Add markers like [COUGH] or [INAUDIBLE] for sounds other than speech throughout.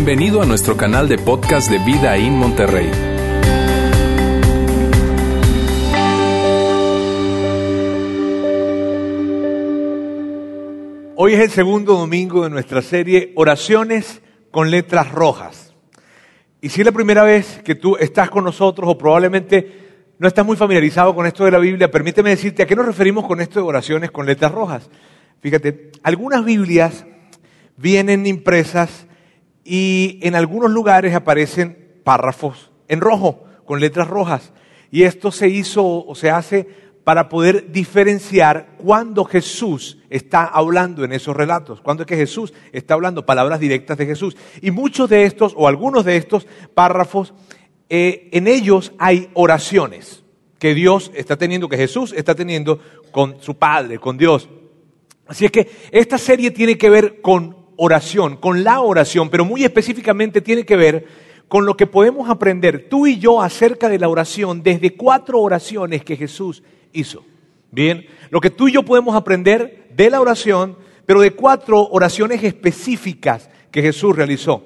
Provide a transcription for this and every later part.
Bienvenido a nuestro canal de podcast de Vida en Monterrey. Hoy es el segundo domingo de nuestra serie Oraciones con letras rojas. Y si es la primera vez que tú estás con nosotros o probablemente no estás muy familiarizado con esto de la Biblia, permíteme decirte a qué nos referimos con esto de oraciones con letras rojas. Fíjate, algunas Biblias vienen impresas y en algunos lugares aparecen párrafos en rojo, con letras rojas. Y esto se hizo o se hace para poder diferenciar cuando Jesús está hablando en esos relatos, cuando es que Jesús está hablando palabras directas de Jesús. Y muchos de estos, o algunos de estos párrafos, eh, en ellos hay oraciones que Dios está teniendo, que Jesús está teniendo con su Padre, con Dios. Así es que esta serie tiene que ver con oración, con la oración, pero muy específicamente tiene que ver con lo que podemos aprender tú y yo acerca de la oración desde cuatro oraciones que Jesús hizo. Bien, lo que tú y yo podemos aprender de la oración, pero de cuatro oraciones específicas que Jesús realizó.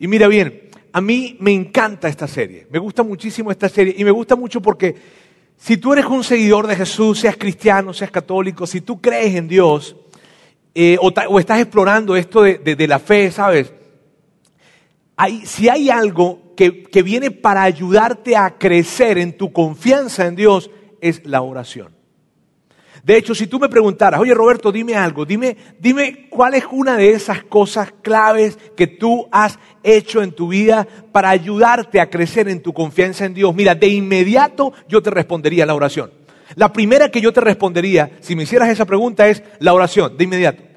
Y mira bien, a mí me encanta esta serie, me gusta muchísimo esta serie y me gusta mucho porque si tú eres un seguidor de Jesús, seas cristiano, seas católico, si tú crees en Dios eh, o, estás explorando esto de, la fe, ¿sabes? si hay algo que, que viene para ayudarte a crecer en tu confianza en Dios, es la oración. De hecho, si tú me preguntaras, oye Roberto, dime algo, dime, dime cuál es una de esas cosas claves que tú has hecho en tu vida para ayudarte a crecer en tu confianza en Dios. Mira, de inmediato yo te respondería la oración. La primera que yo te respondería, si me hicieras esa pregunta, es la oración, de inmediato.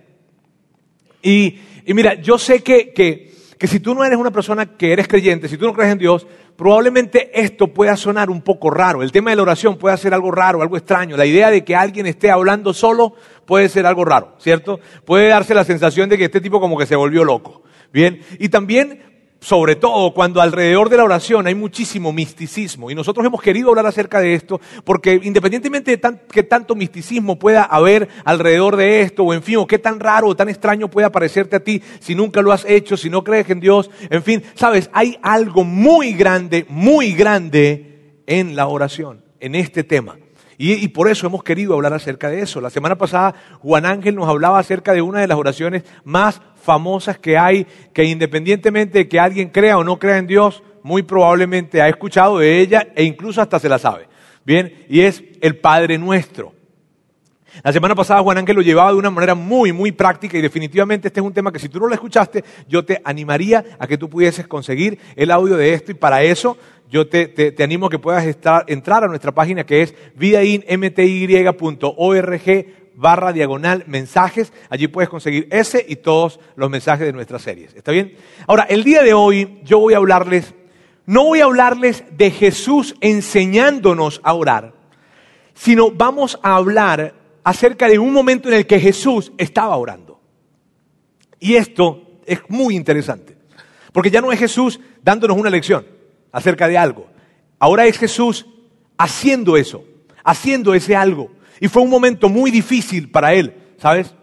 Y, mira, yo sé que, que, que si tú no eres una persona que eres creyente, si tú no crees en Dios, probablemente esto pueda sonar un poco raro. El tema de la oración puede ser algo raro, algo extraño. La idea de que alguien esté hablando solo puede ser algo raro, ¿cierto? Puede darse la sensación de que este tipo como que se volvió loco. Bien, y también sobre todo cuando alrededor de la oración hay muchísimo misticismo. Y nosotros hemos querido hablar acerca de esto porque independientemente de que tanto misticismo pueda haber alrededor de esto, o en fin, o qué tan raro o tan extraño pueda parecerte a ti si nunca lo has hecho, si no crees en Dios, en fin, sabes, hay algo muy grande, muy grande en la oración, en este tema. Y, por eso hemos querido hablar acerca de eso. La semana pasada Juan Ángel nos hablaba acerca de una de las oraciones más famosas que hay, que independientemente de que alguien crea o no crea en Dios, muy probablemente ha escuchado de ella e incluso hasta se la sabe. Bien, y es el Padre Nuestro. La semana pasada Juan Ángel lo llevaba de una manera muy, muy práctica y definitivamente este es un tema que si tú no lo escuchaste, yo te animaría a que tú pudieses conseguir el audio de esto y para eso yo te, animo a que puedas entrar a nuestra página que es vidainmty.org barra diagonal mensajes. Allí puedes conseguir ese y todos los mensajes de nuestras series. ¿Está bien? Ahora, el día de hoy yo voy a hablarles, no voy a hablarles de Jesús enseñándonos a orar, sino vamos a hablar acerca de un momento en el que Jesús estaba orando. Y esto es muy interesante, porque ya no es Jesús dándonos una lección acerca de algo. Ahora es Jesús haciendo eso, haciendo ese algo. Y fue un momento muy difícil para él, ¿sabes?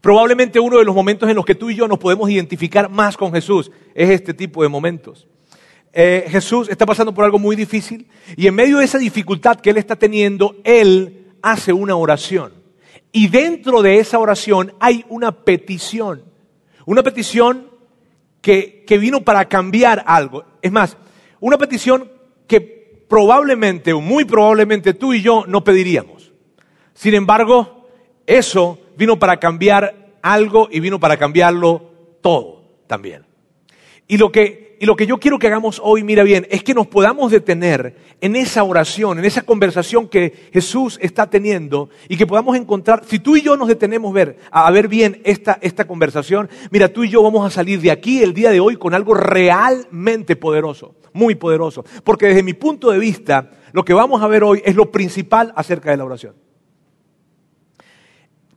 Probablemente uno de los momentos en los que tú y yo nos podemos identificar más con Jesús es este tipo de momentos. Eh, Jesús está pasando por algo muy difícil y en medio de esa dificultad que él está teniendo, él hace una oración. Y dentro de esa oración hay una petición. Una petición que, vino para cambiar algo. Es más, una petición que probablemente muy probablemente tú y yo no pediríamos. Sin embargo, eso vino para cambiar algo y vino para cambiarlo todo también. Y lo que y lo que yo quiero que hagamos hoy, mira bien, es que nos podamos detener en esa oración, en esa conversación que Jesús está teniendo y que podamos encontrar, si tú y yo nos detenemos a ver bien esta, esta conversación, mira, tú y yo vamos a salir de aquí el día de hoy con algo realmente poderoso, muy poderoso. Porque desde mi punto de vista, lo que vamos a ver hoy es lo principal acerca de la oración.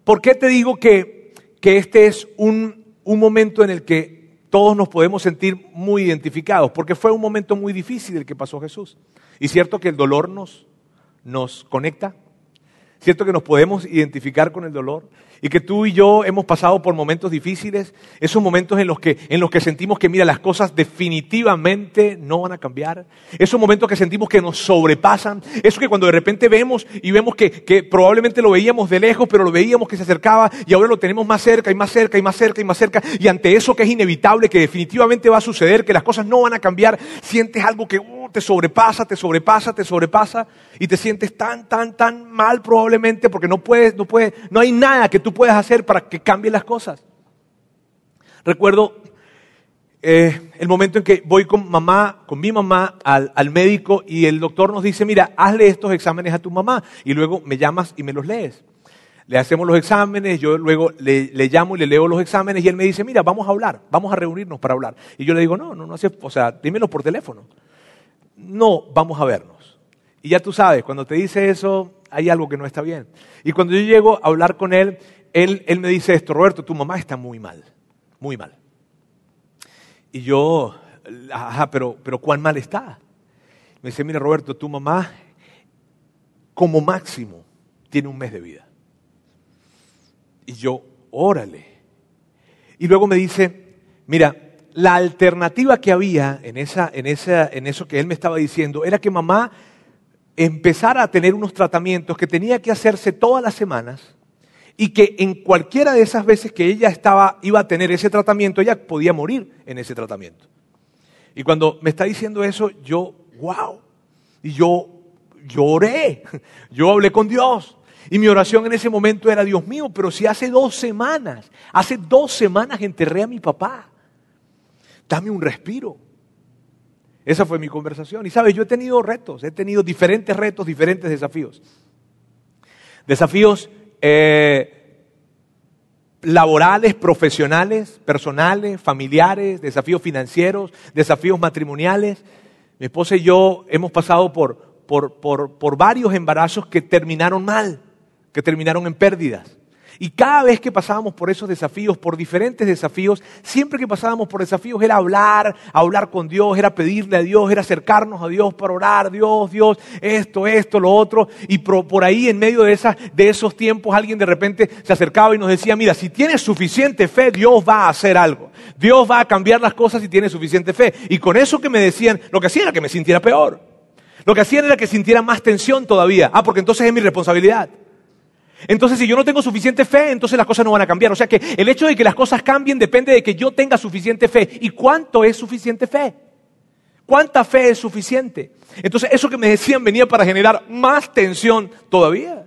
¿Por qué te digo que, que este es un, un momento en el que todos nos podemos sentir muy identificados, porque fue un momento muy difícil el que pasó Jesús. Y cierto que el dolor nos, nos conecta, Cierto que nos podemos identificar con el dolor y que tú y yo hemos pasado por momentos difíciles, esos momentos en los que, en los que sentimos que, mira, las cosas definitivamente no van a cambiar, esos momentos que sentimos que nos sobrepasan, eso que cuando de repente vemos y vemos que, que probablemente lo veíamos de lejos, pero lo veíamos que se acercaba y ahora lo tenemos más cerca y más cerca y más cerca y más cerca, y ante eso que es inevitable, que definitivamente va a suceder, que las cosas no van a cambiar, sientes algo que te sobrepasa, te sobrepasa, te sobrepasa, y te sientes tan, tan, tan mal probablemente porque no puedes, no puedes, no hay nada que tú puedas hacer para que cambien las cosas. Recuerdo eh, el momento en que voy con mamá, con mi mamá al, al, médico y el doctor nos dice, mira, hazle estos exámenes a tu mamá y luego me llamas y me los lees. Le hacemos los exámenes, yo luego le, le, llamo y le leo los exámenes y él me dice, mira, vamos a hablar, vamos a reunirnos para hablar. Y yo le digo, no, no, no hace, o sea, dímelo por teléfono. No, vamos a vernos. Y ya tú sabes, cuando te dice eso, hay algo que no está bien. Y cuando yo llego a hablar con él, él, él me dice esto, Roberto, tu mamá está muy mal, muy mal. Y yo, ajá, pero, pero ¿cuán mal está? Me dice, mira Roberto, tu mamá como máximo tiene un mes de vida. Y yo, órale. Y luego me dice, mira, la alternativa que había en, esa, en, esa, en eso que él me estaba diciendo era que mamá empezar a tener unos tratamientos que tenía que hacerse todas las semanas y que en cualquiera de esas veces que ella estaba, iba a tener ese tratamiento, ella podía morir en ese tratamiento. Y cuando me está diciendo eso, yo, wow, y yo lloré, [LAUGHS] yo hablé con Dios. Y mi oración en ese momento era, Dios mío, pero si hace dos semanas, hace dos semanas enterré a mi papá, dame un respiro. Esa fue mi conversación. Y sabes, yo he tenido retos, he tenido diferentes retos, diferentes desafíos. Desafíos eh, laborales, profesionales, personales, familiares, desafíos financieros, desafíos matrimoniales. Mi esposa y yo hemos pasado por, por, por, por varios embarazos que terminaron mal, que terminaron en pérdidas. Y cada vez que pasábamos por esos desafíos, por diferentes desafíos, siempre que pasábamos por desafíos era hablar, hablar con Dios, era pedirle a Dios, era acercarnos a Dios para orar, Dios, Dios, esto, esto, lo otro. Y por, ahí en medio de, esas, de esos tiempos alguien de repente se acercaba y nos decía, mira, si tienes suficiente fe, Dios va a hacer algo. Dios va a cambiar las cosas si tienes suficiente fe. Y con eso que me decían, lo que hacía era que me sintiera peor. Lo que hacían era que sintiera más tensión todavía. Ah, porque entonces es mi responsabilidad. Entonces, si yo no tengo suficiente fe, entonces las cosas no van a cambiar. O sea que el hecho de que las cosas cambien depende de que yo tenga suficiente fe. ¿Y cuánto es suficiente fe? ¿Cuánta fe es suficiente? Entonces, eso que me decían venía para generar más tensión todavía.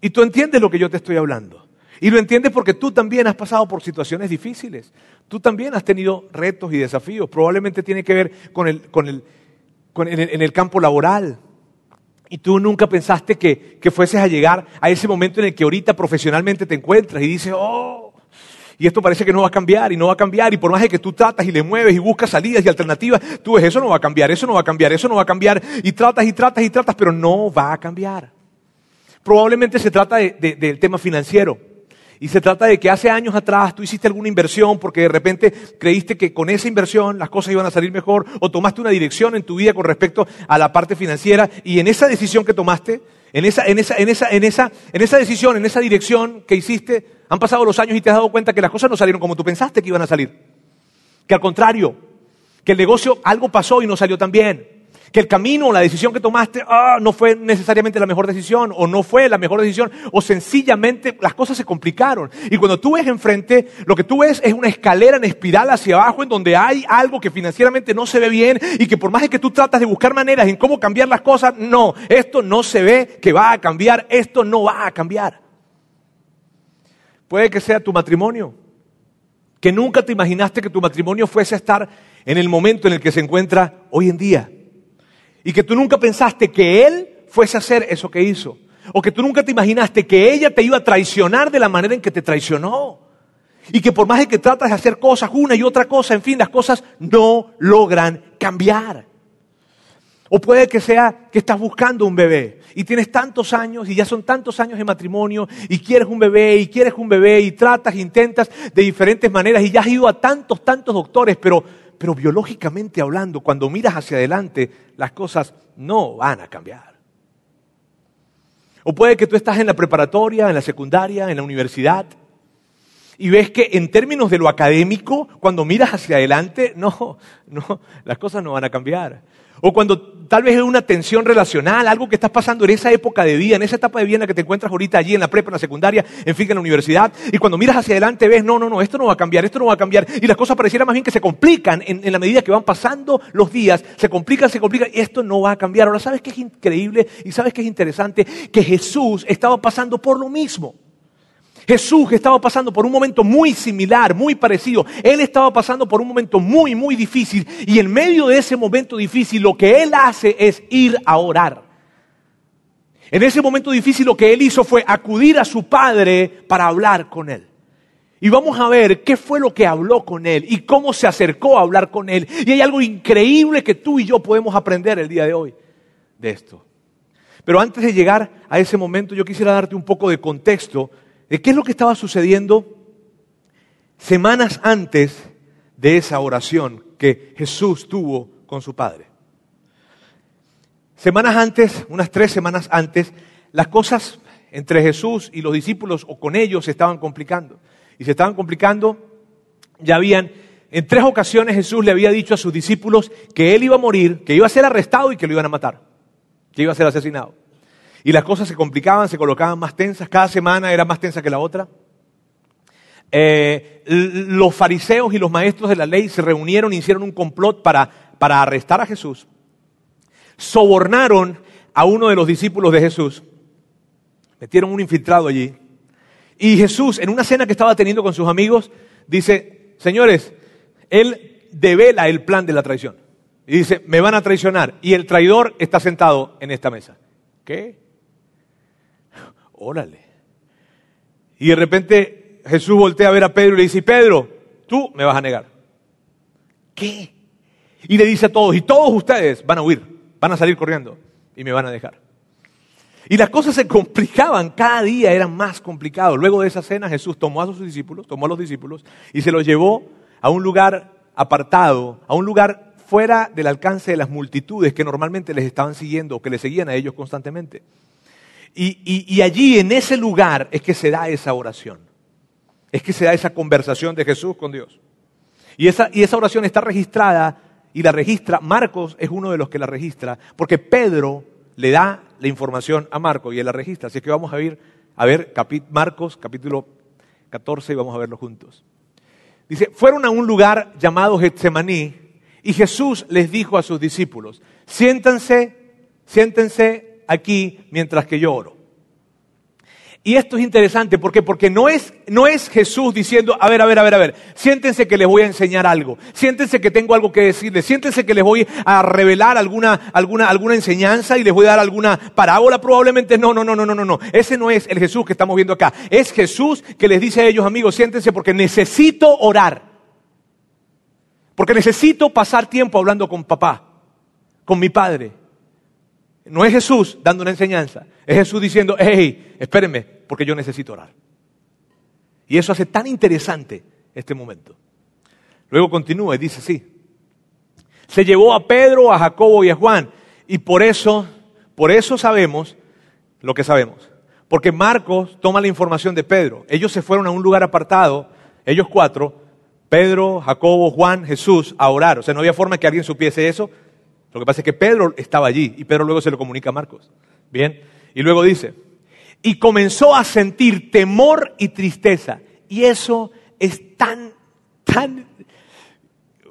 Y tú entiendes lo que yo te estoy hablando. Y lo entiendes porque tú también has pasado por situaciones difíciles. Tú también has tenido retos y desafíos. Probablemente tiene que ver con el, con el, con el, en el campo laboral y tú nunca pensaste que, que fueses a llegar a ese momento en el que ahorita profesionalmente te encuentras y dices, oh, y esto parece que no va a cambiar y no va a cambiar y por más de que tú tratas y le mueves y buscas salidas y alternativas, tú ves, eso no va a cambiar, eso no va a cambiar, eso no va a cambiar y tratas y tratas y tratas, pero no va a cambiar. Probablemente se trata del tema financiero. Y se trata de que hace años atrás tú hiciste alguna inversión porque de repente creíste que con esa inversión las cosas iban a salir mejor o tomaste una dirección en tu vida con respecto a la parte financiera y en esa decisión que tomaste, en esa, en esa, en esa, en esa, en esa decisión, en esa dirección que hiciste, han pasado los años y te has dado cuenta que las cosas no salieron como tú pensaste que iban a salir. Que al contrario, que el negocio algo pasó y no salió tan bien que el camino o la decisión que tomaste ah, no fue necesariamente la mejor decisión o no fue la mejor decisión o sencillamente las cosas se complicaron. Y cuando tú ves enfrente, lo que tú ves es una escalera en espiral hacia abajo en donde hay algo que financieramente no se ve bien y que por más de que tú tratas de buscar maneras en cómo cambiar las cosas, no, esto no se ve que va a cambiar, esto no va a cambiar. Puede que sea tu matrimonio, que nunca te imaginaste que tu matrimonio fuese a estar en el momento en el que se encuentra hoy en día y que tú nunca pensaste que él fuese a hacer eso que hizo. O que tú nunca te imaginaste que ella te iba a traicionar de la manera en que te traicionó. Y que por más de que tratas de hacer cosas, una y otra cosa, en fin, las cosas no logran cambiar. O puede que sea que estás buscando un bebé y tienes tantos años y ya son tantos años de matrimonio y quieres un bebé y quieres un bebé y tratas, intentas de diferentes maneras y ya has ido a tantos, tantos doctores, pero pero biológicamente hablando, cuando miras hacia adelante, las cosas no van a cambiar. O puede que tú estás en la preparatoria, en la secundaria, en la universidad, y ves que en términos de lo académico, cuando miras hacia adelante, [LAUGHS] no, no, las cosas no van a cambiar. O cuando tal vez es una tensión relacional, algo que estás pasando en esa época de vida, en esa etapa de vida en la que te encuentras ahorita allí en la prepa, en la secundaria, en fin, en la universidad, y cuando miras hacia adelante ves, no, no, no, esto no va a cambiar, esto no va a cambiar, y las cosas pareciera más bien que se complican en, la medida que van pasando los días, se complican, se complican, y esto no va a cambiar. Ahora, ¿sabes qué es increíble y sabes qué es interesante? Que Jesús estaba pasando por lo mismo. Jesús estaba pasando por un momento muy similar, muy parecido. Él estaba pasando por un momento muy, muy difícil. Y en medio de ese momento difícil lo que Él hace es ir a orar. En ese momento difícil lo que Él hizo fue acudir a su Padre para hablar con Él. Y vamos a ver qué fue lo que habló con Él y cómo se acercó a hablar con Él. Y hay algo increíble que tú y yo podemos aprender el día de hoy de esto. Pero antes de llegar a ese momento, yo quisiera darte un poco de contexto qué es lo que estaba sucediendo semanas antes de esa oración que Jesús tuvo con su Padre. Semanas antes, unas tres semanas antes, las cosas entre Jesús y los discípulos o con ellos se estaban complicando. Y se estaban complicando, ya habían, en tres ocasiones Jesús le había dicho a sus discípulos que él iba a morir, que iba a ser arrestado y que lo iban a matar, que iba a ser asesinado. Y las cosas se complicaban, se colocaban más tensas, cada semana era más tensa que la otra. Eh, los fariseos y los maestros de la ley se reunieron e hicieron un complot para, para arrestar a Jesús. Sobornaron a uno de los discípulos de Jesús. Metieron un infiltrado allí. Y Jesús, en una cena que estaba teniendo con sus amigos, dice, señores, él devela el plan de la traición. Y dice, me van a traicionar. Y el traidor está sentado en esta mesa. ¿Qué? Órale. Y de repente Jesús voltea a ver a Pedro y le dice, Pedro, tú me vas a negar. ¿Qué? Y le dice a todos, y todos ustedes van a huir, van a salir corriendo y me van a dejar. Y las cosas se complicaban, cada día eran más complicados. Luego de esa cena Jesús tomó a sus discípulos, tomó a los discípulos y se los llevó a un lugar apartado, a un lugar fuera del alcance de las multitudes que normalmente les estaban siguiendo o que les seguían a ellos constantemente. Y, allí, en ese lugar, es que se da esa oración. Es que se da esa conversación de Jesús con Dios. Y esa, oración está registrada y la registra, Marcos es uno de los que la registra, porque Pedro le da la información a Marcos y él la registra. Así que vamos a ver, a ver Marcos capítulo 14 y vamos a verlo juntos. Dice, fueron a un lugar llamado Getsemaní y Jesús les dijo a sus discípulos, siéntense, siéntense aquí mientras que yo oro. Y esto es interesante, ¿por qué? Porque no es, no es Jesús diciendo, a ver, a ver, a ver, a ver, siéntense que les voy a enseñar algo, siéntense que tengo algo que decirles, siéntense que les voy a revelar alguna, alguna, alguna enseñanza y les voy a dar alguna parábola, probablemente no, no, no, no, no, no, no, ese no es el Jesús que estamos viendo acá, es Jesús que les dice a ellos, amigos, siéntense porque necesito orar, porque necesito pasar tiempo hablando con papá, con mi padre, no es Jesús dando una enseñanza, es Jesús diciendo, hey, espérenme, porque yo necesito orar. Y eso hace tan interesante este momento. Luego continúa y dice así. Se llevó a Pedro, a Jacobo y a Juan. Y por eso, por eso sabemos lo que sabemos. Porque Marcos toma la información de Pedro. Ellos se fueron a un lugar apartado, ellos cuatro, Pedro, Jacobo, Juan, Jesús, a orar. O sea, no había forma que alguien supiese eso lo que pasa es que Pedro estaba allí y Pedro luego se lo comunica a Marcos. Bien, y luego dice, y comenzó a sentir temor y tristeza. Y eso es tan, tan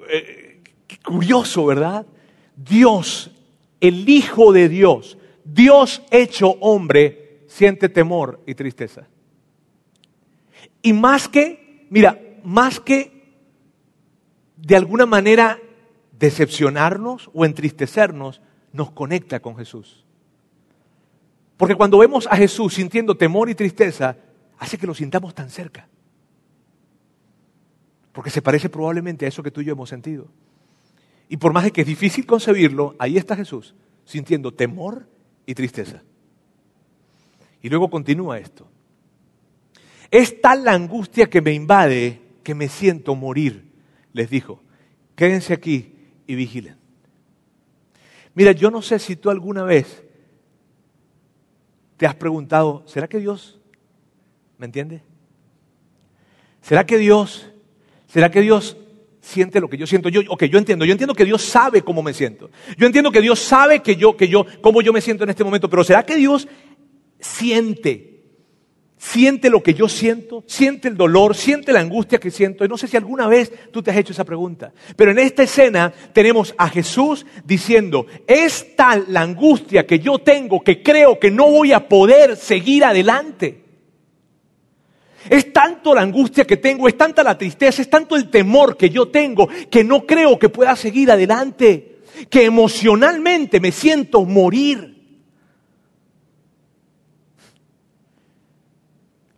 eh, curioso, ¿verdad? Dios, el Hijo de Dios, Dios hecho hombre, siente temor y tristeza. Y más que, mira, más que de alguna manera decepcionarnos o entristecernos, nos conecta con Jesús. Porque cuando vemos a Jesús sintiendo temor y tristeza, hace que lo sintamos tan cerca. Porque se parece probablemente a eso que tú y yo hemos sentido. Y por más de que es difícil concebirlo, ahí está Jesús, sintiendo temor y tristeza. Y luego continúa esto. Es tal la angustia que me invade que me siento morir, les dijo. Quédense aquí y vigilen. Mira, yo no sé si tú alguna vez te has preguntado, ¿será que Dios me entiende? ¿Será que Dios, será que Dios siente lo que yo siento? Yo, ok, yo entiendo, yo entiendo que Dios sabe cómo me siento. Yo entiendo que Dios sabe que yo, que yo, cómo yo me siento en este momento, pero ¿será que Dios siente siente lo que yo siento, siente el dolor, siente la angustia que siento. Y no sé si alguna vez tú te has hecho esa pregunta. Pero en esta escena tenemos a Jesús diciendo, es tal la angustia que yo tengo que creo que no voy a poder seguir adelante. Es tanto la angustia que tengo, es tanta la tristeza, es tanto el temor que yo tengo que no creo que pueda seguir adelante, que emocionalmente me siento morir.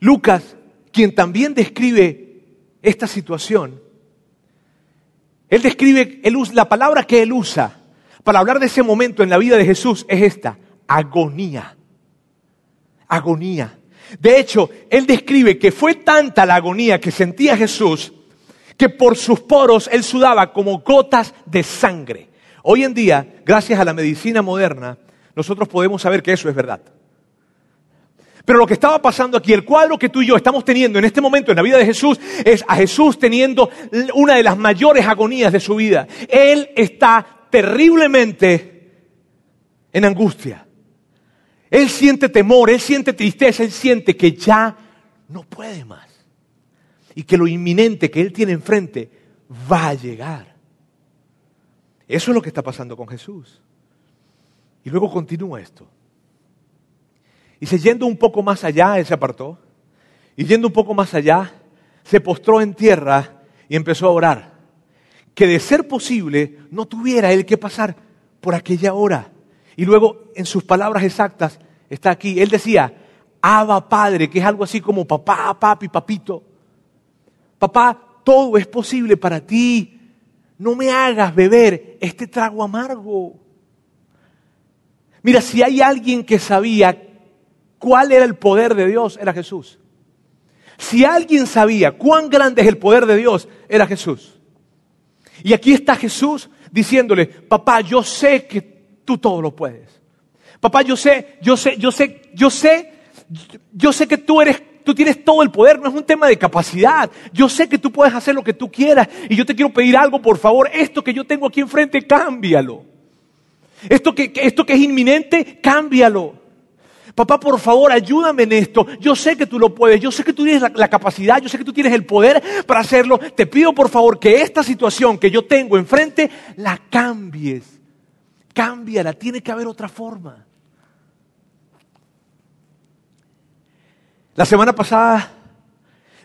Lucas, quien también describe esta situación, él describe, la palabra que él usa para hablar de ese momento en la vida de Jesús es esta, agonía. Agonía. De hecho, él describe que fue tanta la agonía que sentía Jesús que por sus poros él sudaba como gotas de sangre. Hoy en día, gracias a la medicina moderna, nosotros podemos saber que eso es verdad. Pero lo que estaba pasando aquí, el cuadro que tú y yo estamos teniendo en este momento en la vida de Jesús, es a Jesús teniendo una de las mayores agonías de su vida. Él está terriblemente en angustia. Él siente temor, él siente tristeza, él siente que ya no puede más. Y que lo inminente que él tiene enfrente va a llegar. Eso es lo que está pasando con Jesús. Y luego continúa esto. Y se yendo un poco más allá, él se apartó. Y yendo un poco más allá, se postró en tierra y empezó a orar. Que de ser posible, no tuviera él que pasar por aquella hora. Y luego, en sus palabras exactas, está aquí. Él decía, Abba Padre, que es algo así como papá, papi, papito. Papá, todo es posible para ti. No me hagas beber este trago amargo. Mira, si hay alguien que sabía cuál era el poder de Dios, era Jesús. Si alguien sabía cuán grande es el poder de Dios, era Jesús. Y aquí está Jesús diciéndole, papá, yo sé que tú todo lo puedes. Papá, yo sé, yo sé, yo sé, yo sé, yo sé que tú eres tú tienes todo el poder, no es un tema de capacidad. Yo sé que tú puedes hacer lo que tú quieras y yo te quiero pedir algo, por favor, esto que yo tengo aquí enfrente, cámbialo. Esto que, esto que es inminente, cámbialo. Papá, por favor, ayúdame en esto. Yo sé que tú lo puedes, yo sé que tú tienes la, capacidad, yo sé que tú tienes el poder para hacerlo. Te pido, por favor, que esta situación que yo tengo enfrente la cambies. Cámbiala, tiene que haber otra forma. La semana pasada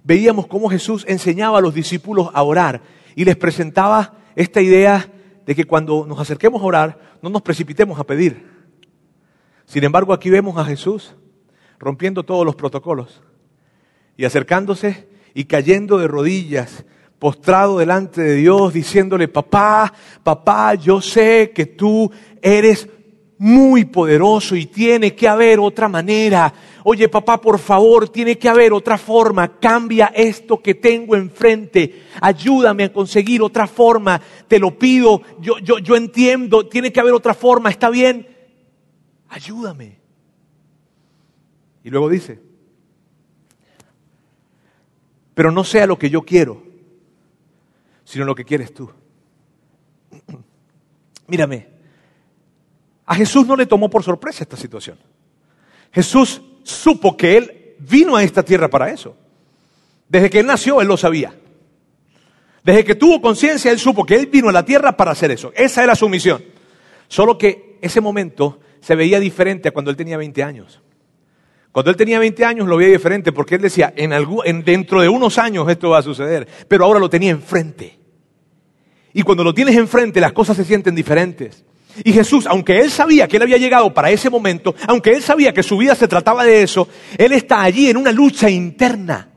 veíamos cómo Jesús enseñaba a los discípulos a orar y les presentaba esta idea de que cuando nos acerquemos a orar, no nos precipitemos a pedir. Sin embargo, aquí vemos a Jesús rompiendo todos los protocolos y acercándose y cayendo de rodillas, postrado delante de Dios, diciéndole, papá, papá, yo sé que tú eres muy poderoso y tiene que haber otra manera. Oye, papá, por favor, tiene que haber otra forma. Cambia esto que tengo enfrente. Ayúdame a conseguir otra forma. Te lo pido. Yo, yo, yo entiendo. Tiene que haber otra forma. ¿Está bien? Ayúdame. Y luego dice, pero no sea lo que yo quiero, sino lo que quieres tú. [CLEARS THROAT] Mírame, a Jesús no le tomó por sorpresa esta situación. Jesús supo que Él vino a esta tierra para eso. Desde que Él nació, Él lo sabía. Desde que tuvo conciencia, Él supo que Él vino a la tierra para hacer eso. Esa era su misión. Solo que ese momento se veía diferente a cuando él tenía 20 años. Cuando él tenía 20 años lo veía diferente porque él decía, en, en dentro de unos años esto va a suceder, pero ahora lo tenía enfrente. Y cuando lo tienes enfrente las cosas se sienten diferentes. Y Jesús, aunque él sabía que él había llegado para ese momento, aunque él sabía que su vida se trataba de eso, él está allí en una lucha interna.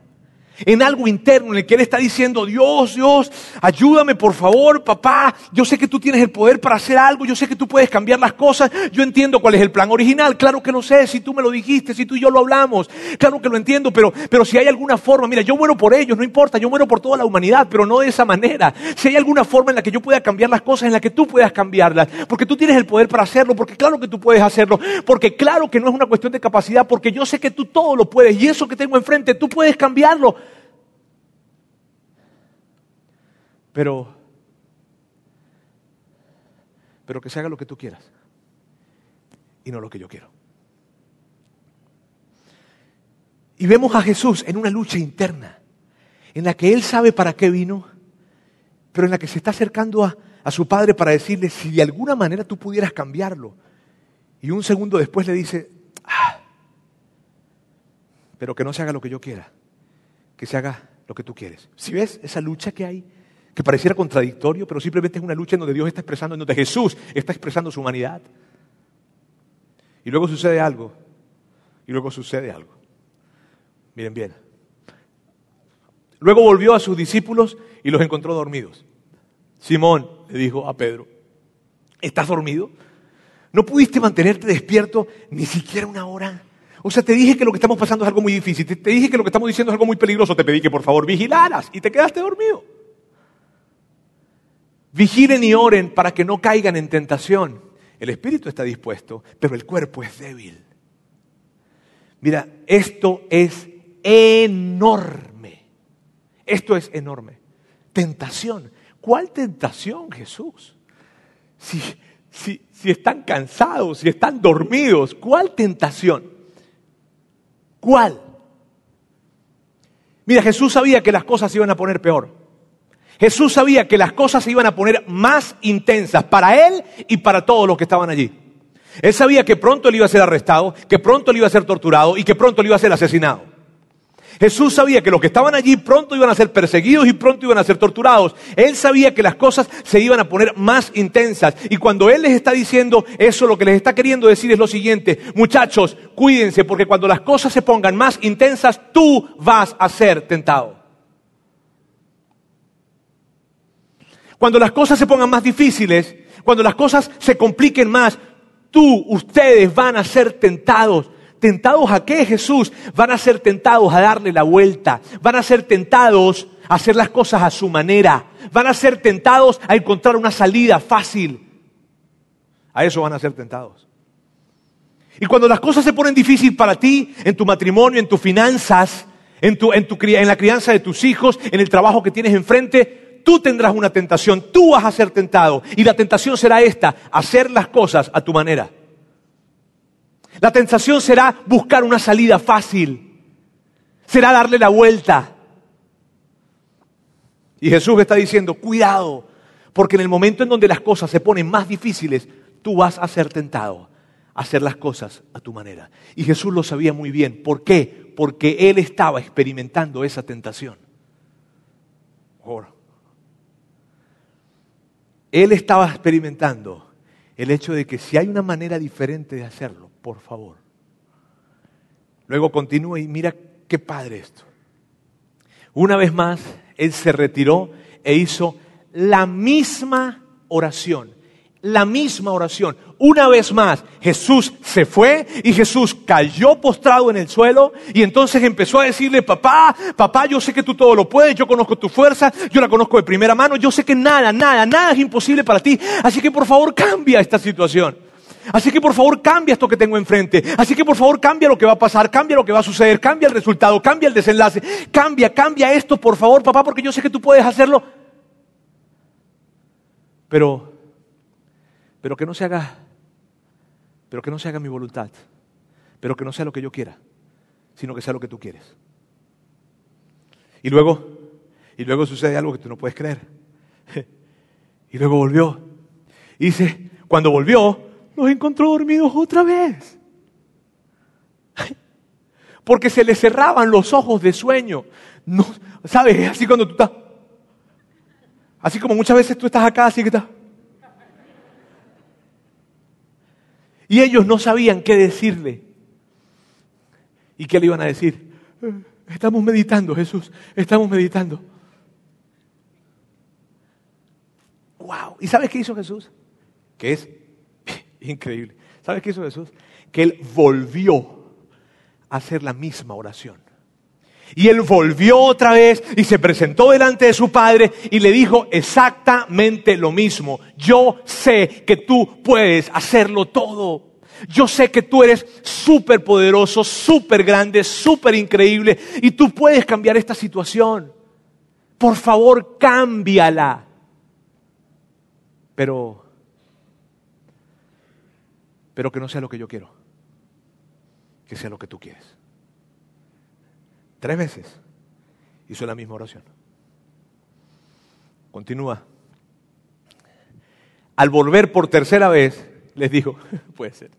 En algo interno en el que Él está diciendo, Dios, Dios, ayúdame por favor, papá, yo sé que tú tienes el poder para hacer algo, yo sé que tú puedes cambiar las cosas, yo entiendo cuál es el plan original, claro que lo sé, si tú me lo dijiste, si tú y yo lo hablamos, claro que lo entiendo, pero, pero si hay alguna forma, mira, yo muero por ellos, no importa, yo muero por toda la humanidad, pero no de esa manera. Si hay alguna forma en la que yo pueda cambiar las cosas, en la que tú puedas cambiarlas, porque tú tienes el poder para hacerlo, porque claro que tú puedes hacerlo, porque claro que no es una cuestión de capacidad, porque yo sé que tú todo lo puedes. Y eso que tengo enfrente, tú puedes cambiarlo. Pero, pero que se haga lo que tú quieras y no lo que yo quiero. Y vemos a Jesús en una lucha interna, en la que Él sabe para qué vino, pero en la que se está acercando a, a su Padre para decirle si de alguna manera tú pudieras cambiarlo. Y un segundo después le dice, ah, pero que no se haga lo que yo quiera, que se haga lo que tú quieres. Si ves esa lucha que hay, que pareciera contradictorio, pero simplemente es una lucha en donde Dios está expresando, en donde Jesús está expresando su humanidad. Y luego sucede algo, y luego sucede algo. Miren bien. Luego volvió a sus discípulos y los encontró dormidos. Simón le dijo a Pedro, ¿estás dormido? ¿No pudiste mantenerte despierto ni siquiera una hora? O sea, te dije que lo que estamos pasando es algo muy difícil, te, dije que lo que estamos diciendo es algo muy peligroso, te pedí que por favor vigilaras y te quedaste dormido. Vigilen y oren para que no caigan en tentación. El espíritu está dispuesto, pero el cuerpo es débil. Mira, esto es enorme. Esto es enorme. Tentación. ¿Cuál tentación, Jesús? Si, si, si están cansados, si están dormidos, ¿cuál tentación? ¿Cuál? Mira, Jesús sabía que las cosas se iban a poner peor. Jesús sabía que las cosas se iban a poner más intensas para él y para todos los que estaban allí. Él sabía que pronto él iba a ser arrestado, que pronto él iba a ser torturado y que pronto él iba a ser asesinado. Jesús sabía que los que estaban allí pronto iban a ser perseguidos y pronto iban a ser torturados. Él sabía que las cosas se iban a poner más intensas. Y cuando Él les está diciendo eso, lo que les está queriendo decir es lo siguiente, muchachos, cuídense porque cuando las cosas se pongan más intensas, tú vas a ser tentado. Cuando las cosas se pongan más difíciles, cuando las cosas se compliquen más, tú, ustedes van a ser tentados. ¿Tentados a qué, Jesús? Van a ser tentados a darle la vuelta. Van a ser tentados a hacer las cosas a su manera. Van a ser tentados a encontrar una salida fácil. A eso van a ser tentados. Y cuando las cosas se ponen difíciles para ti, en tu matrimonio, en tus finanzas, en, tu, en, tu, en la crianza de tus hijos, en el trabajo que tienes enfrente, tú tendrás una tentación, tú vas a ser tentado. Y la tentación será esta, hacer las cosas a tu manera. La tentación será buscar una salida fácil, será darle la vuelta. Y Jesús está diciendo, cuidado, porque en el momento en donde las cosas se ponen más difíciles, tú vas a ser tentado a hacer las cosas a tu manera. Y Jesús lo sabía muy bien. ¿Por qué? Porque Él estaba experimentando esa tentación. Él estaba experimentando el hecho de que si hay una manera diferente de hacerlo, por favor. Luego continúa y mira qué padre esto. Una vez más, él se retiró e hizo la misma oración la misma oración. Una vez más, Jesús se fue y Jesús cayó postrado en el suelo y entonces empezó a decirle, papá, papá, yo sé que tú todo lo puedes, yo conozco tu fuerza, yo la conozco de primera mano, yo sé que nada, nada, nada es imposible para ti, así que por favor cambia esta situación. Así que por favor cambia esto que tengo enfrente. Así que por favor cambia lo que va a pasar, cambia lo que va a suceder, cambia el resultado, cambia el desenlace, cambia, cambia esto, por favor, papá, porque yo sé que tú puedes hacerlo. Pero pero que no se haga, pero que no se haga mi voluntad, pero que no sea lo que yo quiera, sino que sea lo que tú quieres. Y luego, y luego sucede algo que tú no puedes creer. [LAUGHS] Y luego volvió. Y dice, cuando volvió, los encontró dormidos otra vez. [LAUGHS] Porque se le cerraban los ojos de sueño. No, ¿Sabes? Así cuando tú estás. Así como muchas veces tú estás acá, así que estás. Y ellos no sabían qué decirle. ¿Y qué le iban a decir? estamos meditando, Jesús, estamos meditando. Wow. ¿Y sabes qué hizo Jesús? Que es [LAUGHS] increíble. ¿Sabes qué hizo Jesús? Que él volvió a hacer la misma oración. Y él volvió otra vez y se presentó delante de su padre y le dijo exactamente lo mismo. Yo sé que tú puedes hacerlo todo. Yo sé que tú eres súper poderoso, súper grande, súper increíble y tú puedes cambiar esta situación. Por favor, cámbiala. Pero, pero que no sea lo que yo quiero, que sea lo que tú quieres. Tres veces hizo la misma oración. Continúa. Al volver por tercera vez, les dijo, [LAUGHS] puede ser,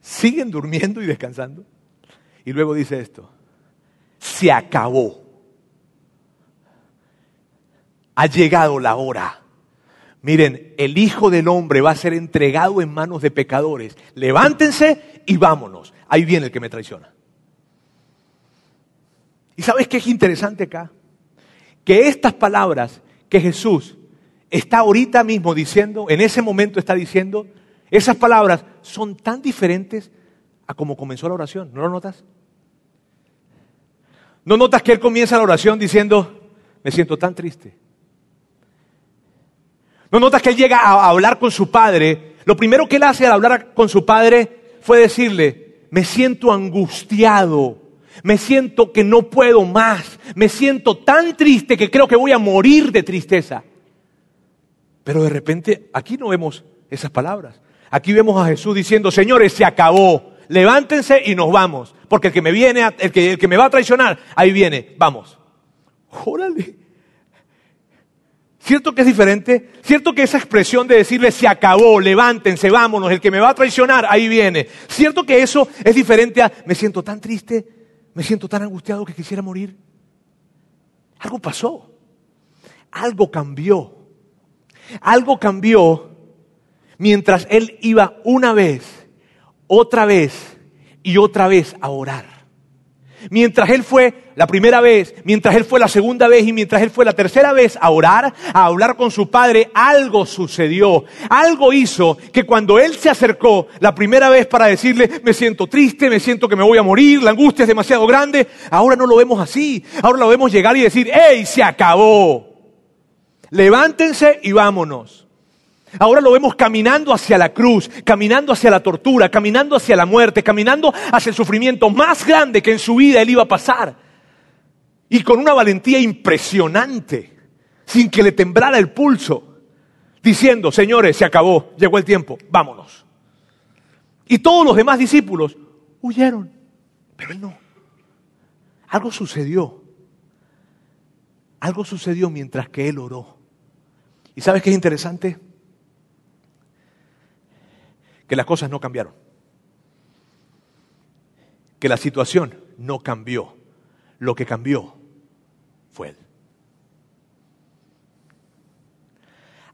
siguen durmiendo y descansando. Y luego dice esto, se acabó. Ha llegado la hora. Miren, el Hijo del Hombre va a ser entregado en manos de pecadores. Levántense y vámonos. Ahí viene el que me traiciona. ¿Y sabes qué es interesante acá? Que estas palabras que Jesús está ahorita mismo diciendo, en ese momento está diciendo, esas palabras son tan diferentes a como comenzó la oración. ¿No lo notas? ¿No notas que él comienza la oración diciendo, me siento tan triste? ¿No notas que él llega a hablar con su padre? Lo primero que él hace al hablar con su padre fue decirle, me siento angustiado me siento que no puedo más, me siento tan triste que creo que voy a morir de tristeza. Pero de repente aquí no vemos esas palabras. Aquí vemos a Jesús diciendo, señores, se acabó, levántense y nos vamos, porque el que me viene, el que, el que me va a traicionar, ahí viene, vamos. Órale. ¿Cierto que es diferente? ¿Cierto que esa expresión de decirle se acabó, levántense, vámonos, el que me va a traicionar, ahí viene? ¿Cierto que eso es diferente a me siento tan triste, me siento tan angustiado que quisiera morir. Algo pasó. Algo cambió. Algo cambió mientras él iba una vez, otra vez y otra vez a orar. Mientras él fue la primera vez, mientras él fue la segunda vez y mientras él fue la tercera vez a orar, a hablar con su padre, algo sucedió. Algo hizo que cuando él se acercó la primera vez para decirle, me siento triste, me siento que me voy a morir, la angustia es demasiado grande, ahora no lo vemos así. Ahora lo vemos llegar y decir, ¡hey, se acabó! Levántense y vámonos. Ahora lo vemos caminando hacia la cruz, caminando hacia la tortura, caminando hacia la muerte, caminando hacia el sufrimiento más grande que en su vida él iba a pasar. Y con una valentía impresionante, sin que le temblara el pulso, diciendo, señores, se acabó, llegó el tiempo, vámonos. Y todos los demás discípulos huyeron, pero él no. Algo sucedió. Algo sucedió mientras que él oró. ¿Y sabes qué es interesante? que las cosas no cambiaron, que la situación no cambió, lo que cambió fue Él.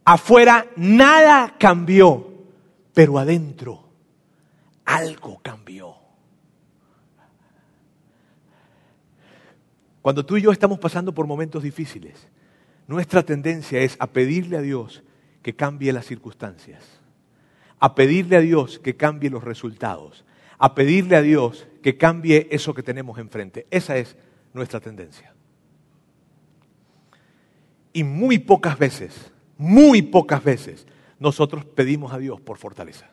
Afuera nada cambió, pero adentro algo cambió. Cuando tú y yo estamos pasando por momentos difíciles, nuestra tendencia es a pedirle a Dios que cambie las circunstancias a pedirle a Dios que cambie los resultados, a pedirle a Dios que cambie eso que tenemos enfrente. Esa es nuestra tendencia. Y muy pocas veces, muy pocas veces, nosotros pedimos a Dios por fortaleza.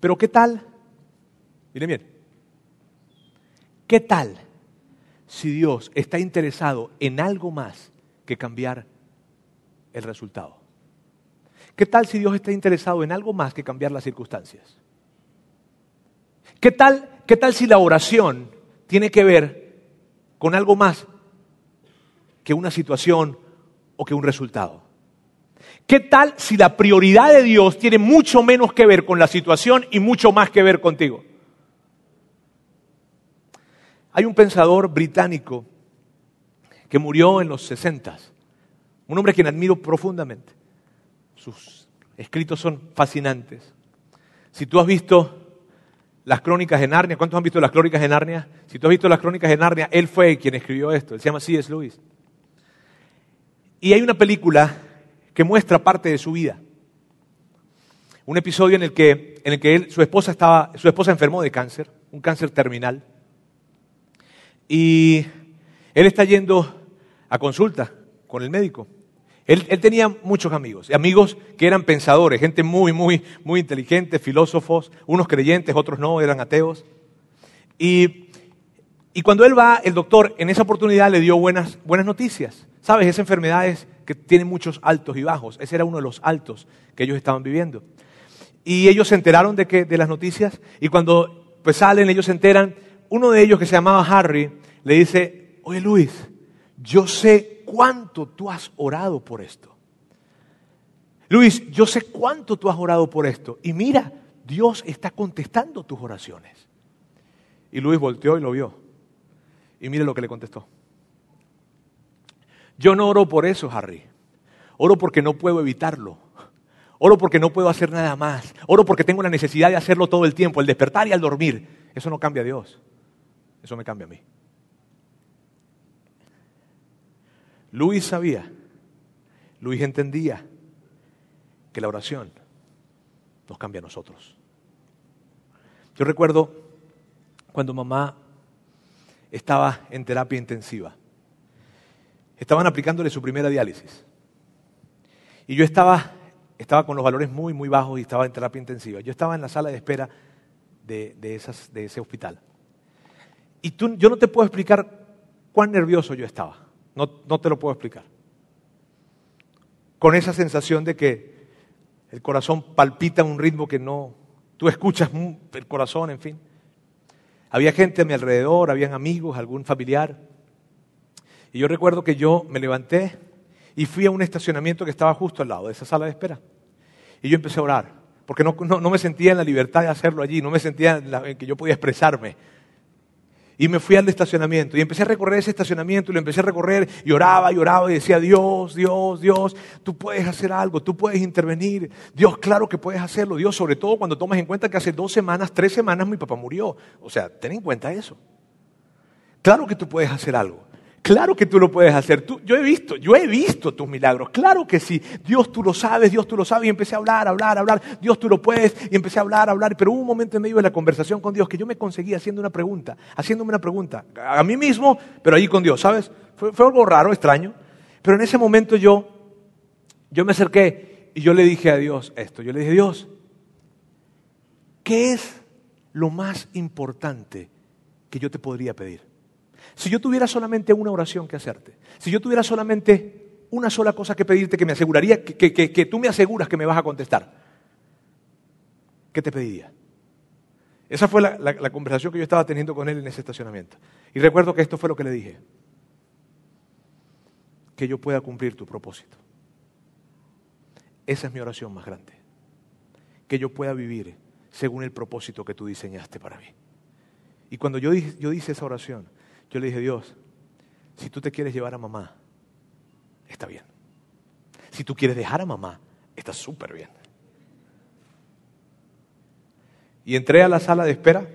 Pero ¿qué tal? Miren bien, ¿qué tal si Dios está interesado en algo más que cambiar el resultado? ¿Qué tal si Dios está interesado en algo más que cambiar las circunstancias? ¿Qué tal, qué tal si la oración tiene que ver con algo más que una situación o que un resultado? ¿Qué tal si la prioridad de Dios tiene mucho menos que ver con la situación y mucho más que ver contigo? Hay un pensador británico que murió en los sesentas, un hombre a quien admiro profundamente sus escritos son fascinantes. Si tú has visto las crónicas de Narnia. ¿Cuántos han visto las crónicas de Narnia? Si tú has visto las crónicas de Narnia, él fue quien escribió esto. Él se llama C.S. Lewis. Y hay una película que muestra parte de su vida. Un episodio en el que, su, esposa estaba, su esposa enfermó de cáncer, un cáncer terminal. Y él está yendo a consulta con el médico. Él, tenía muchos amigos, amigos que eran pensadores, gente muy, muy, muy inteligente, filósofos, unos creyentes, otros no, eran ateos. Y, cuando él va, el doctor en esa oportunidad le dio buenas, buenas noticias. ¿Sabes? Esas enfermedades que tienen muchos altos y bajos. Ese era uno de los altos que ellos estaban viviendo. Y ellos se enteraron de, que, de las noticias y cuando pues salen, ellos se enteran, uno de ellos que se llamaba Harry le dice, oye Luis, yo sé cuánto tú has orado por esto. Luis, yo sé cuánto tú has orado por esto. Y mira, Dios está contestando tus oraciones. Y Luis volteó y lo vio. Y mire lo que le contestó. Yo no oro por eso, Harry. Oro porque no puedo evitarlo. Oro porque no puedo hacer nada más. Oro porque tengo la necesidad de hacerlo todo el tiempo, el despertar y al dormir. Eso no cambia a Dios. Eso me cambia a mí. Luis sabía, Luis entendía que la oración nos cambia a nosotros. Yo recuerdo cuando mamá estaba en terapia intensiva. Estaban aplicándole su primera diálisis. Y yo estaba, estaba con los valores muy, muy bajos y estaba en terapia intensiva. Yo estaba en la sala de espera de, ese hospital. Y tú, yo no te puedo explicar cuán nervioso yo estaba. No, te lo puedo explicar. Con esa sensación de que el corazón palpita a un ritmo que no, tú escuchas el corazón, en fin. Había gente a mi alrededor, habían amigos, algún familiar. Y yo recuerdo que yo me levanté y fui a un estacionamiento que estaba justo al lado de esa sala de espera. Y yo empecé a orar, porque no, me sentía en la libertad de hacerlo allí, no me sentía en que yo podía expresarme. Y me fui al estacionamiento y empecé a recorrer ese estacionamiento y lo empecé a recorrer y oraba y oraba y decía, Dios, Dios, Dios, tú puedes hacer algo, tú puedes intervenir. Dios, claro que puedes hacerlo. Dios, sobre todo cuando tomas en cuenta que hace dos semanas, tres semanas mi papá murió. O sea, ten en cuenta eso. Claro que tú puedes hacer algo. Claro que tú lo puedes hacer. Tú, yo he visto, yo he visto tus milagros. Claro que sí. Dios tú lo sabes, Dios tú lo sabes. Y empecé a hablar, hablar, hablar. Dios tú lo puedes. Y empecé a hablar, hablar. Pero hubo un momento en medio de la conversación con Dios que yo me conseguí haciendo una pregunta, haciéndome una pregunta. A mí mismo, pero allí con Dios, ¿sabes? Fue, fue algo raro, extraño. Pero en ese momento yo, yo me acerqué y yo le dije a Dios esto. Yo le dije, Dios, ¿qué es lo más importante que yo te podría pedir? Si yo tuviera solamente una oración que hacerte, si yo tuviera solamente una sola cosa que pedirte que me aseguraría, que, tú me aseguras que me vas a contestar, ¿qué te pediría? Esa fue la, la conversación que yo estaba teniendo con él en ese estacionamiento. Y recuerdo que esto fue lo que le dije. Que yo pueda cumplir tu propósito. Esa es mi oración más grande. Que yo pueda vivir según el propósito que tú diseñaste para mí. Y cuando yo, yo hice esa oración, yo le dije, Dios, si tú te quieres llevar a mamá, está bien. Si tú quieres dejar a mamá, está súper bien. Y entré a la sala de espera.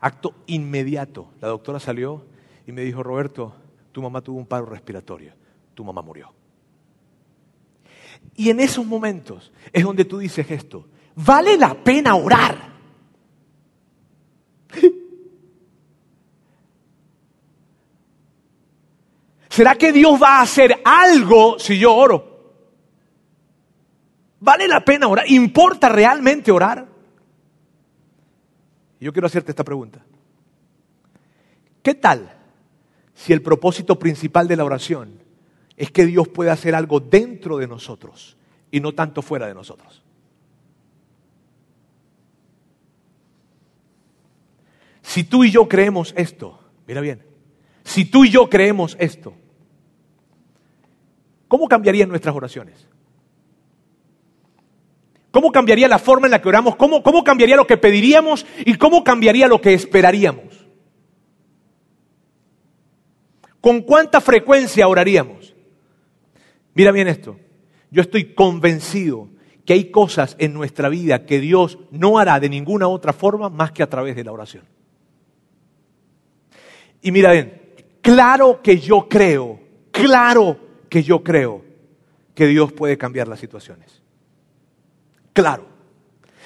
Acto inmediato, la doctora salió y me dijo, Roberto, tu mamá tuvo un paro respiratorio, tu mamá murió. Y en esos momentos es donde tú dices esto, vale la pena orar. ¿Será que Dios va a hacer algo si yo oro? ¿Vale la pena orar? ¿Importa realmente orar? Yo quiero hacerte esta pregunta. ¿Qué tal si el propósito principal de la oración es que Dios pueda hacer algo dentro de nosotros y no tanto fuera de nosotros? Si tú y yo creemos esto, mira bien, si tú y yo creemos esto, ¿Cómo cambiarían nuestras oraciones? ¿Cómo cambiaría la forma en la que oramos? ¿Cómo, ¿Cómo, cambiaría lo que pediríamos? ¿Y cómo cambiaría lo que esperaríamos? ¿Con cuánta frecuencia oraríamos? Mira bien esto. Yo estoy convencido que hay cosas en nuestra vida que Dios no hará de ninguna otra forma más que a través de la oración. Y mira, ven, claro que yo creo, claro que yo creo que Dios puede cambiar las situaciones. Claro.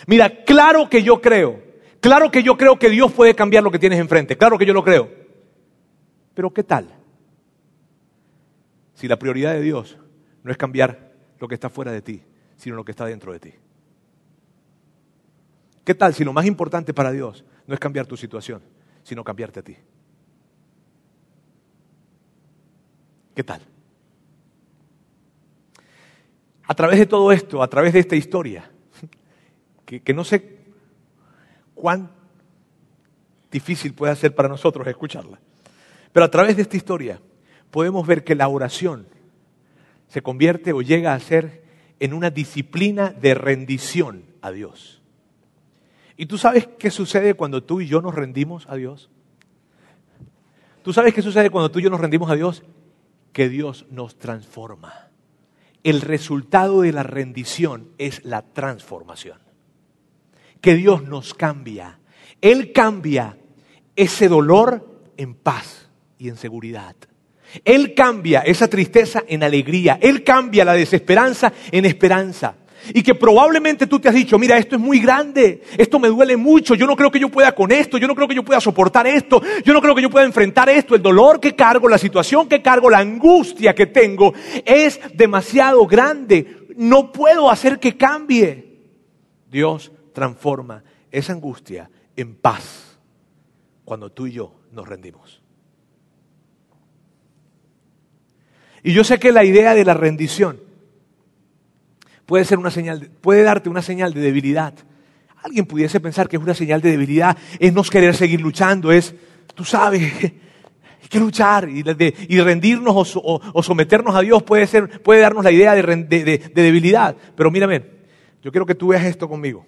Mira, claro que yo creo, claro que yo creo que Dios puede cambiar lo que tienes enfrente, claro que yo lo creo. Pero ¿qué tal? Si la prioridad de Dios no es cambiar lo que está fuera de ti, sino lo que está dentro de ti. ¿Qué tal si lo más importante para Dios no es cambiar tu situación, sino cambiarte a ti? ¿Qué tal? A través de todo esto, a través de esta historia, [LAUGHS] que, no sé cuán difícil puede ser para nosotros escucharla, pero a través de esta historia podemos ver que la oración se convierte o llega a ser en una disciplina de rendición a Dios. ¿Y tú sabes qué sucede cuando tú y yo nos rendimos a Dios? ¿Tú sabes qué sucede cuando tú y yo nos rendimos a Dios? Que Dios nos transforma. El resultado de la rendición es la transformación. Que Dios nos cambia. Él cambia ese dolor en paz y en seguridad. Él cambia esa tristeza en alegría. Él cambia la desesperanza en esperanza. Y que probablemente tú te has dicho, mira, esto es muy grande, esto me duele mucho, yo no creo que yo pueda con esto, yo no creo que yo pueda soportar esto, yo no creo que yo pueda enfrentar esto, el dolor que cargo, la situación que cargo, la angustia que tengo es demasiado grande, no puedo hacer que cambie. Dios transforma esa angustia en paz cuando tú y yo nos rendimos. Y yo sé que la idea de la rendición puede ser una señal, puede darte una señal de debilidad. Alguien pudiese pensar que es una señal de debilidad, es no querer seguir luchando, es, tú sabes, [LAUGHS] hay que luchar y, rendirnos o, someternos a Dios puede, ser, puede darnos la idea de, de debilidad. Pero mírame, yo quiero que tú veas esto conmigo.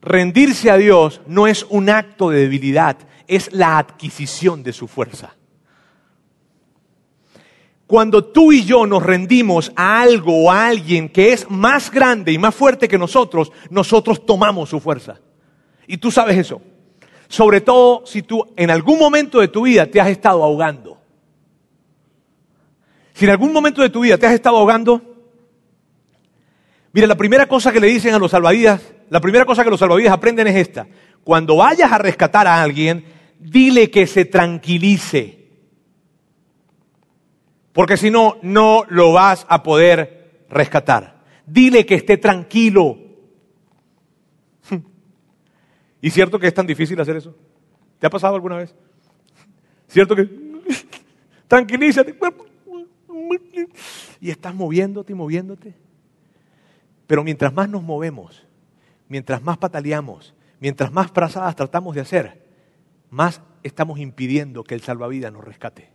Rendirse a Dios no es un acto de debilidad, es la adquisición de su fuerza. Cuando tú y yo nos rendimos a algo o a alguien que es más grande y más fuerte que nosotros, nosotros tomamos su fuerza. Y tú sabes eso. Sobre todo si tú en algún momento de tu vida te has estado ahogando. Si en algún momento de tu vida te has estado ahogando, mira, la primera cosa que le dicen a los salvavidas, la primera cosa que los salvavidas aprenden es esta. Cuando vayas a rescatar a alguien, dile que se tranquilice porque si no, no lo vas a poder rescatar. Dile que esté tranquilo. [LAUGHS] ¿Y cierto que es tan difícil hacer eso? ¿Te ha pasado alguna vez? ¿Cierto que [LAUGHS] tranquilízate? Y estás moviéndote y moviéndote. Pero mientras más nos movemos, mientras más pataleamos, mientras más brazadas tratamos de hacer, más estamos impidiendo que el salvavidas nos rescate.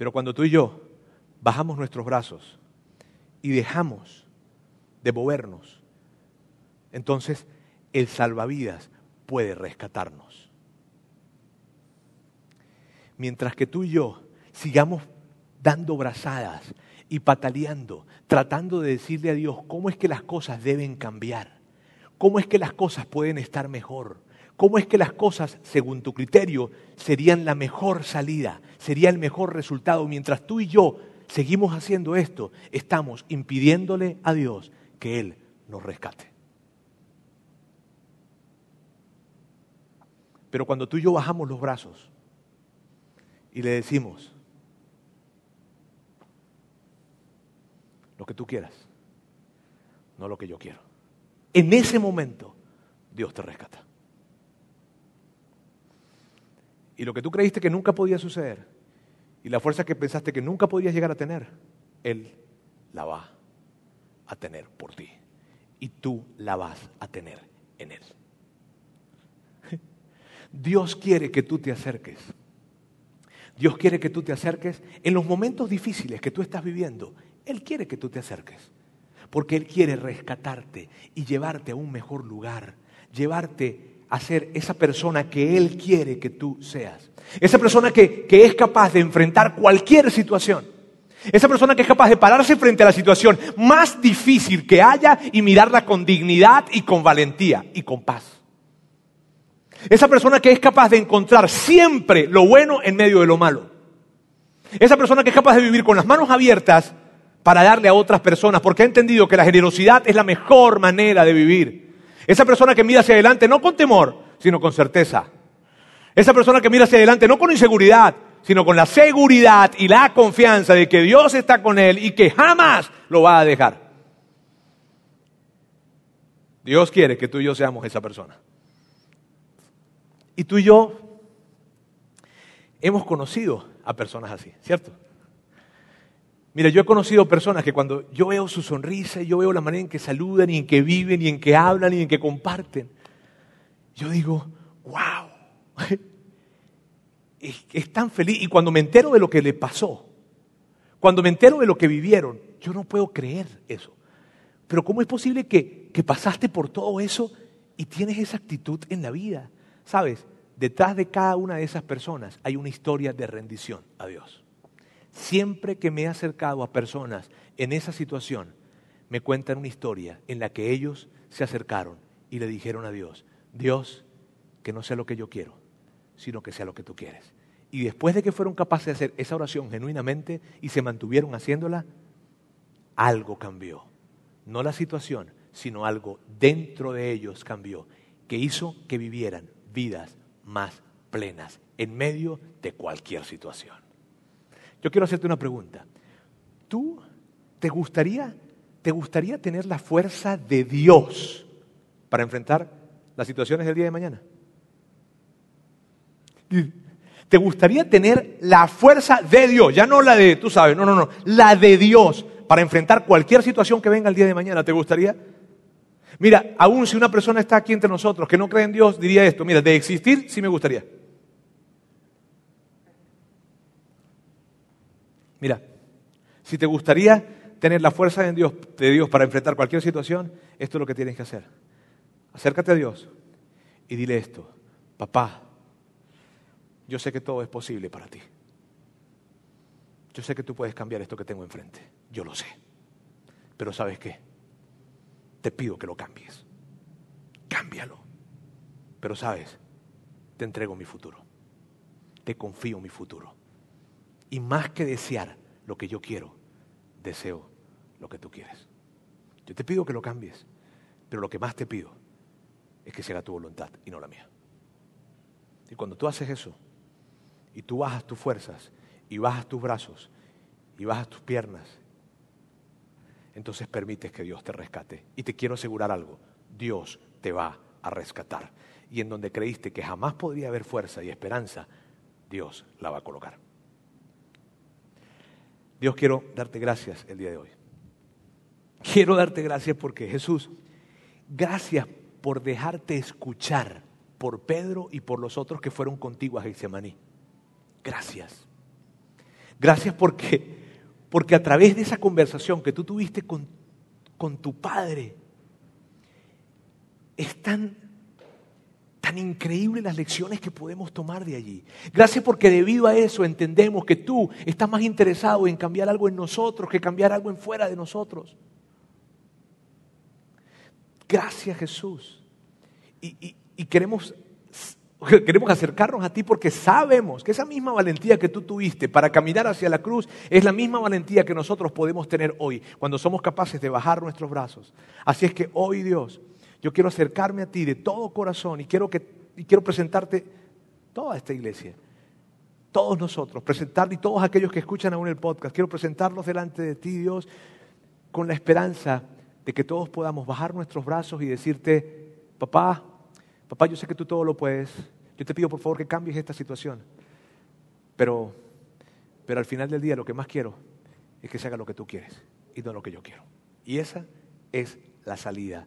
Pero cuando tú y yo bajamos nuestros brazos y dejamos de movernos, entonces el salvavidas puede rescatarnos. Mientras que tú y yo sigamos dando brazadas y pataleando, tratando de decirle a Dios cómo es que las cosas deben cambiar, cómo es que las cosas pueden estar mejor, cómo es que las cosas, según tu criterio, serían la mejor salida, sería el mejor resultado. Mientras tú y yo seguimos haciendo esto, estamos impidiéndole a Dios que Él nos rescate. Pero cuando tú y yo bajamos los brazos y le decimos, lo que tú quieras, no lo que yo quiero, en ese momento Dios te rescata. Y lo que tú creíste que nunca podía suceder, y la fuerza que pensaste que nunca podías llegar a tener, Él la va a tener por ti. Y tú la vas a tener en Él. [LAUGHS] Dios quiere que tú te acerques. Dios quiere que tú te acerques en los momentos difíciles que tú estás viviendo. Él quiere que tú te acerques. Porque Él quiere rescatarte y llevarte a un mejor lugar. Llevarte a ser esa persona que Él quiere que tú seas. Esa persona que, es capaz de enfrentar cualquier situación. Esa persona que es capaz de pararse frente a la situación más difícil que haya y mirarla con dignidad y con valentía y con paz. Esa persona que es capaz de encontrar siempre lo bueno en medio de lo malo. Esa persona que es capaz de vivir con las manos abiertas para darle a otras personas, porque ha entendido que la generosidad es la mejor manera de vivir. Esa persona que mira hacia adelante no con temor, sino con certeza. Esa persona que mira hacia adelante no con inseguridad, sino con la seguridad y la confianza de que Dios está con él y que jamás lo va a dejar. Dios quiere que tú y yo seamos esa persona. Y tú y yo hemos conocido a personas así, ¿cierto? Mira, yo he conocido personas que cuando yo veo su sonrisa, yo veo la manera en que saludan y en que viven y en que hablan y en que comparten, yo digo, wow, [LAUGHS] es, tan feliz. Y cuando me entero de lo que le pasó, cuando me entero de lo que vivieron, yo no puedo creer eso. Pero ¿cómo es posible que, que pasaste por todo eso y tienes esa actitud en la vida? ¿Sabes? Detrás de cada una de esas personas hay una historia de rendición a Dios. Siempre que me he acercado a personas en esa situación, me cuentan una historia en la que ellos se acercaron y le dijeron a Dios, Dios, que no sea lo que yo quiero, sino que sea lo que tú quieres. Y después de que fueron capaces de hacer esa oración genuinamente y se mantuvieron haciéndola, algo cambió. No la situación, sino algo dentro de ellos cambió, que hizo que vivieran vidas más plenas en medio de cualquier situación. Yo quiero hacerte una pregunta. ¿Tú te gustaría, te gustaría tener la fuerza de Dios para enfrentar las situaciones del día de mañana? ¿Te gustaría tener la fuerza de Dios? Ya no la de, tú sabes, no, no, no, la de Dios para enfrentar cualquier situación que venga el día de mañana. ¿Te gustaría? Mira, aún si una persona está aquí entre nosotros que no cree en Dios, diría esto, mira, de existir sí me gustaría. Mira, si te gustaría tener la fuerza de Dios, de Dios para enfrentar cualquier situación, esto es lo que tienes que hacer. Acércate a Dios y dile esto, papá, yo sé que todo es posible para ti. Yo sé que tú puedes cambiar esto que tengo enfrente. Yo lo sé. Pero ¿sabes qué? Te pido que lo cambies. Cámbialo. Pero sabes, te entrego mi futuro. Te confío mi futuro. Y más que desear lo que yo quiero, deseo lo que tú quieres. Yo te pido que lo cambies. Pero lo que más te pido es que se haga tu voluntad y no la mía. Y cuando tú haces eso, y tú bajas tus fuerzas y bajas tus brazos y bajas tus piernas, entonces permites que Dios te rescate. Y te quiero asegurar algo, Dios te va a rescatar. Y en donde creíste que jamás podría haber fuerza y esperanza, Dios la va a colocar. Dios quiero darte gracias el día de hoy. Quiero darte gracias porque Jesús, gracias por dejarte escuchar por Pedro y por los otros que fueron contigo a Getsemaní. Gracias. Gracias porque, porque a través de esa conversación que tú tuviste con, con tu padre, es tan, increíble las lecciones que podemos tomar de allí. Gracias porque debido a eso entendemos que tú estás más interesado en cambiar algo en nosotros que cambiar algo en fuera de nosotros. Gracias Jesús. Y, y queremos [LAUGHS] Queremos acercarnos a ti porque sabemos que esa misma valentía que tú tuviste para caminar hacia la cruz es la misma valentía que nosotros podemos tener hoy cuando somos capaces de bajar nuestros brazos. Así es que hoy Dios, yo quiero acercarme a ti de todo corazón y quiero, que, y quiero presentarte toda esta iglesia, todos nosotros, presentarle y todos aquellos que escuchan aún el podcast, quiero presentarlos delante de ti Dios con la esperanza de que todos podamos bajar nuestros brazos y decirte, papá, papá, yo sé que tú todo lo puedes, yo te pido por favor que cambies esta situación, pero, pero al final del día lo que más quiero es que se haga lo que tú quieres y no lo que yo quiero. Y esa es la salida